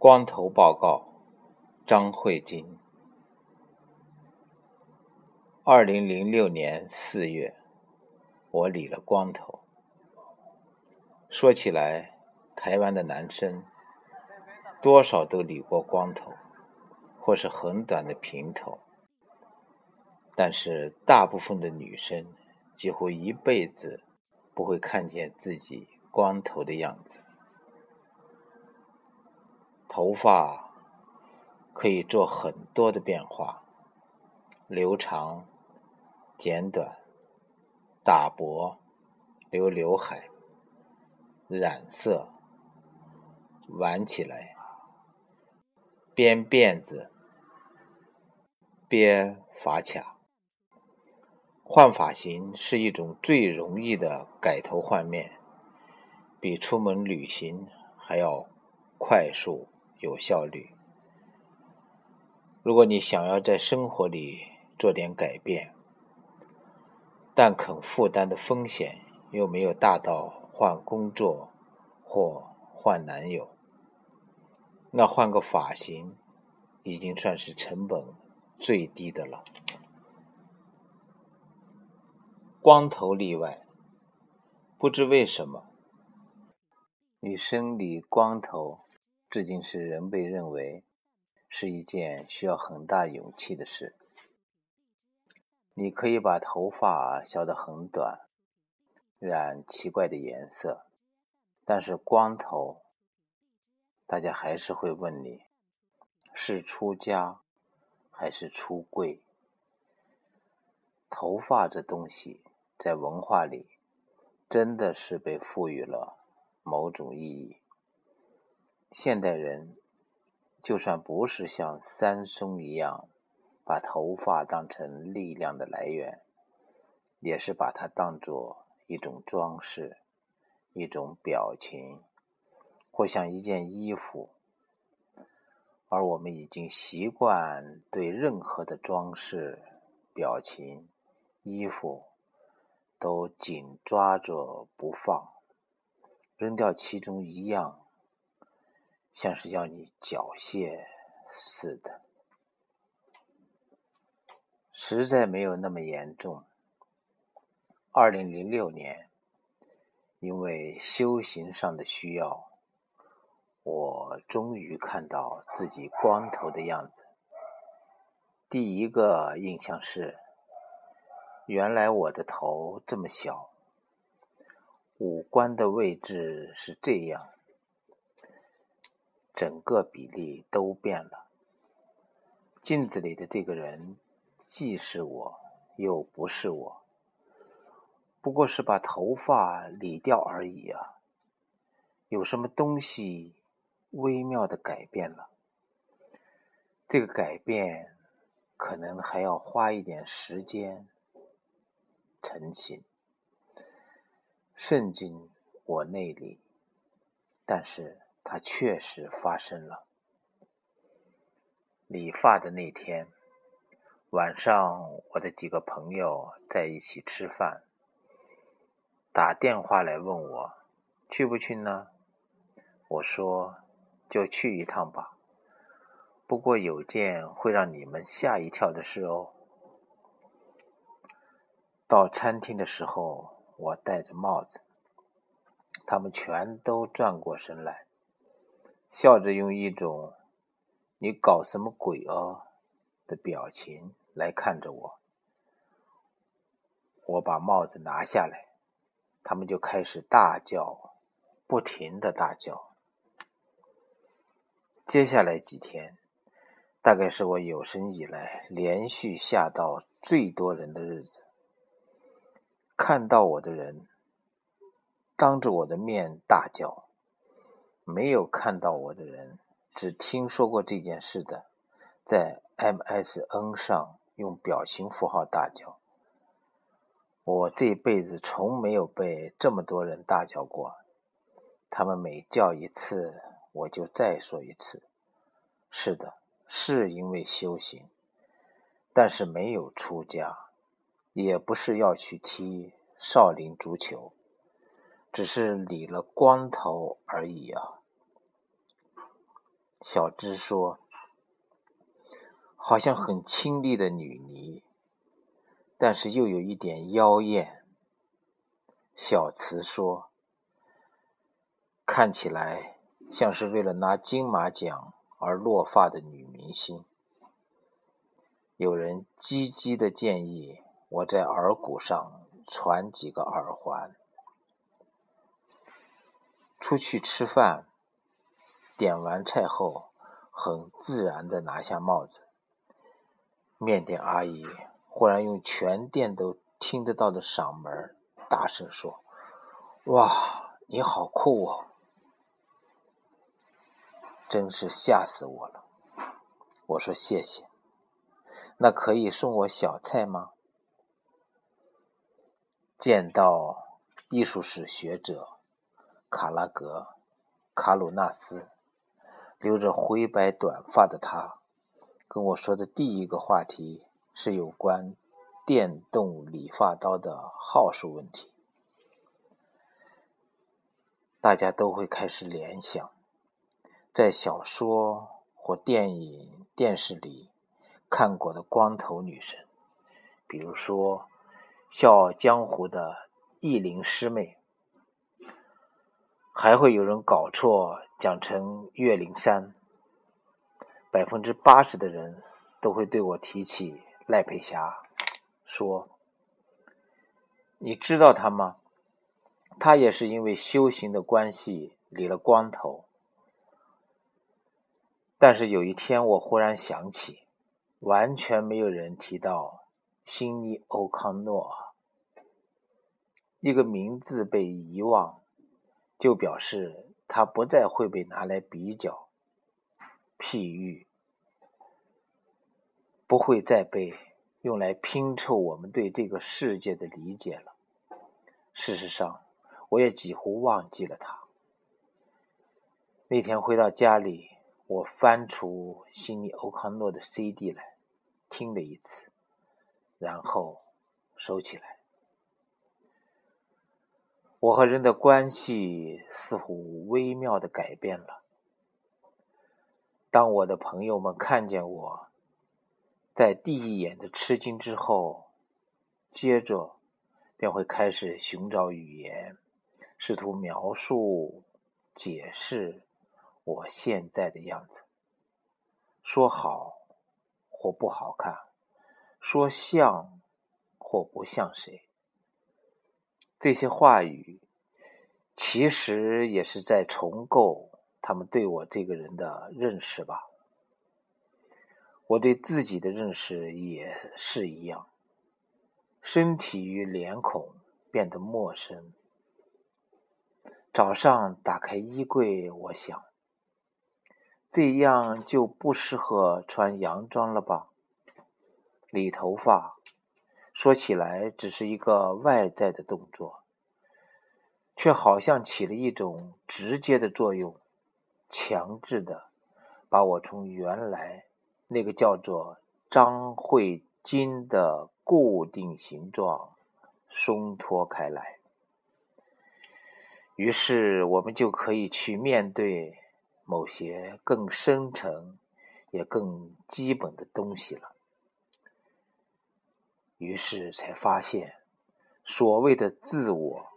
光头报告，张慧晶。二零零六年四月，我理了光头。说起来，台湾的男生多少都理过光头，或是很短的平头，但是大部分的女生几乎一辈子不会看见自己光头的样子。头发可以做很多的变化，留长、剪短、打薄、留刘海、染色、挽起来、编辫子、编发卡。换发型是一种最容易的改头换面，比出门旅行还要快速。有效率。如果你想要在生活里做点改变，但肯负担的风险又没有大到换工作或换男友，那换个发型已经算是成本最低的了。光头例外，不知为什么，女生理光头。至今是仍被认为是一件需要很大勇气的事。你可以把头发削得很短，染奇怪的颜色，但是光头，大家还是会问你：是出家还是出柜？头发这东西在文化里真的是被赋予了某种意义。现代人，就算不是像三松一样把头发当成力量的来源，也是把它当做一种装饰、一种表情，或像一件衣服。而我们已经习惯对任何的装饰、表情、衣服都紧抓着不放，扔掉其中一样。像是要你缴械似的，实在没有那么严重。二零零六年，因为修行上的需要，我终于看到自己光头的样子。第一个印象是，原来我的头这么小，五官的位置是这样。整个比例都变了。镜子里的这个人，既是我，又不是我，不过是把头发理掉而已啊。有什么东西微妙的改变了？这个改变可能还要花一点时间成型，渗进我内里，但是。它确实发生了。理发的那天晚上，我的几个朋友在一起吃饭，打电话来问我去不去呢？我说就去一趟吧。不过有件会让你们吓一跳的事哦。到餐厅的时候，我戴着帽子，他们全都转过身来。笑着用一种“你搞什么鬼哦”的表情来看着我。我把帽子拿下来，他们就开始大叫，不停的大叫。接下来几天，大概是我有生以来连续吓到最多人的日子。看到我的人，当着我的面大叫。没有看到我的人，只听说过这件事的，在 MSN 上用表情符号大叫。我这辈子从没有被这么多人大叫过。他们每叫一次，我就再说一次。是的，是因为修行，但是没有出家，也不是要去踢少林足球，只是理了光头而已啊。小芝说：“好像很清丽的女尼，但是又有一点妖艳。”小慈说：“看起来像是为了拿金马奖而落发的女明星。”有人积极的建议我在耳骨上传几个耳环。出去吃饭，点完菜后，很自然的拿下帽子。面店阿姨忽然用全店都听得到的嗓门大声说：“哇，你好酷哦！”真是吓死我了。我说谢谢。那可以送我小菜吗？见到艺术史学者卡拉格卡鲁纳斯，留着灰白短发的他，跟我说的第一个话题是有关电动理发刀的号数问题。大家都会开始联想，在小说或电影、电视里。看过的光头女神，比如说《笑傲江湖》的意林师妹，还会有人搞错讲成岳灵珊。百分之八十的人都会对我提起赖佩霞，说：“你知道他吗？他也是因为修行的关系理了光头。”但是有一天，我忽然想起。完全没有人提到辛尼·欧康诺，一个名字被遗忘，就表示他不再会被拿来比较、譬喻，不会再被用来拼凑我们对这个世界的理解了。事实上，我也几乎忘记了他。那天回到家里，我翻出辛尼·欧康诺的 CD 来。听了一次，然后收起来。我和人的关系似乎微妙的改变了。当我的朋友们看见我在第一眼的吃惊之后，接着便会开始寻找语言，试图描述、解释我现在的样子，说好。或不好看，说像或不像谁，这些话语其实也是在重构他们对我这个人的认识吧。我对自己的认识也是一样，身体与脸孔变得陌生。早上打开衣柜，我想。这样就不适合穿洋装了吧？理头发，说起来只是一个外在的动作，却好像起了一种直接的作用，强制的把我从原来那个叫做张慧金的固定形状松脱开来。于是我们就可以去面对。某些更深层、也更基本的东西了。于是才发现，所谓的自我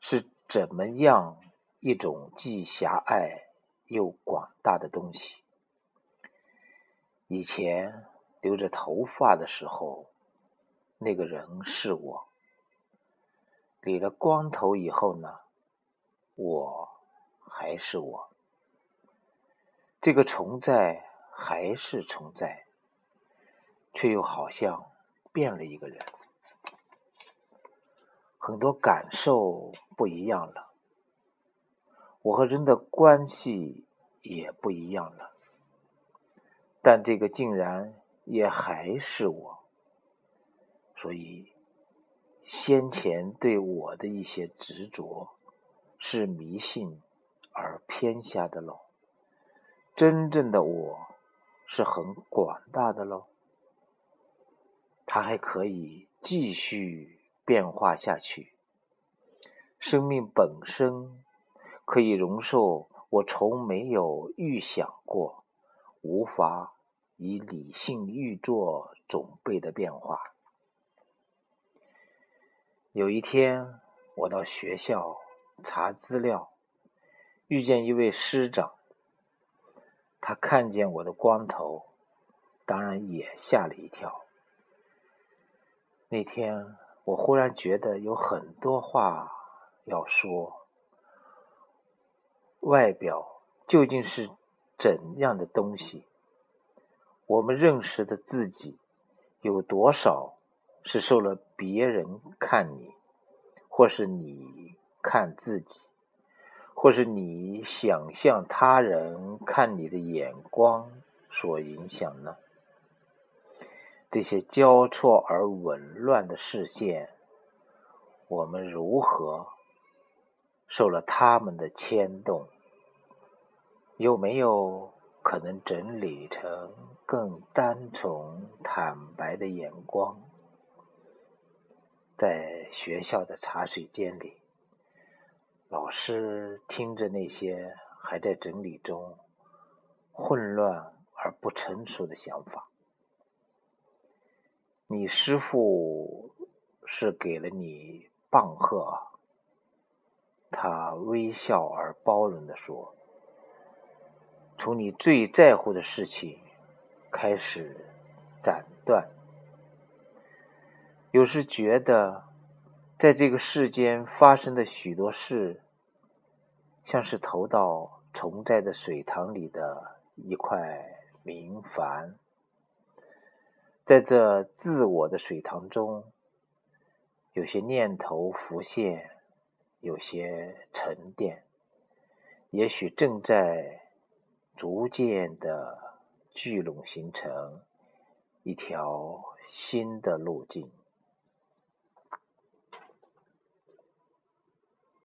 是怎么样一种既狭隘又广大的东西。以前留着头发的时候，那个人是我；理了光头以后呢，我还是我。这个存在还是存在，却又好像变了一个人，很多感受不一样了，我和人的关系也不一样了，但这个竟然也还是我，所以先前对我的一些执着是迷信而偏狭的喽。真正的我是很广大的喽，它还可以继续变化下去。生命本身可以容受我从没有预想过，无法以理性预作准备的变化。有一天，我到学校查资料，遇见一位师长。他看见我的光头，当然也吓了一跳。那天，我忽然觉得有很多话要说。外表究竟是怎样的东西？我们认识的自己，有多少是受了别人看你，或是你看自己，或是你想象他人看你的眼光所影响呢？这些交错而紊乱的视线，我们如何受了他们的牵动？有没有可能整理成更单纯、坦白的眼光？在学校的茶水间里，老师听着那些还在整理中、混乱而不成熟的想法。你师傅是给了你棒喝，他微笑而包容地说：“从你最在乎的事情开始斩断。有时觉得，在这个世间发生的许多事，像是投到重在的水塘里的一块明矾。”在这自我的水塘中，有些念头浮现，有些沉淀，也许正在逐渐的聚拢，形成一条新的路径。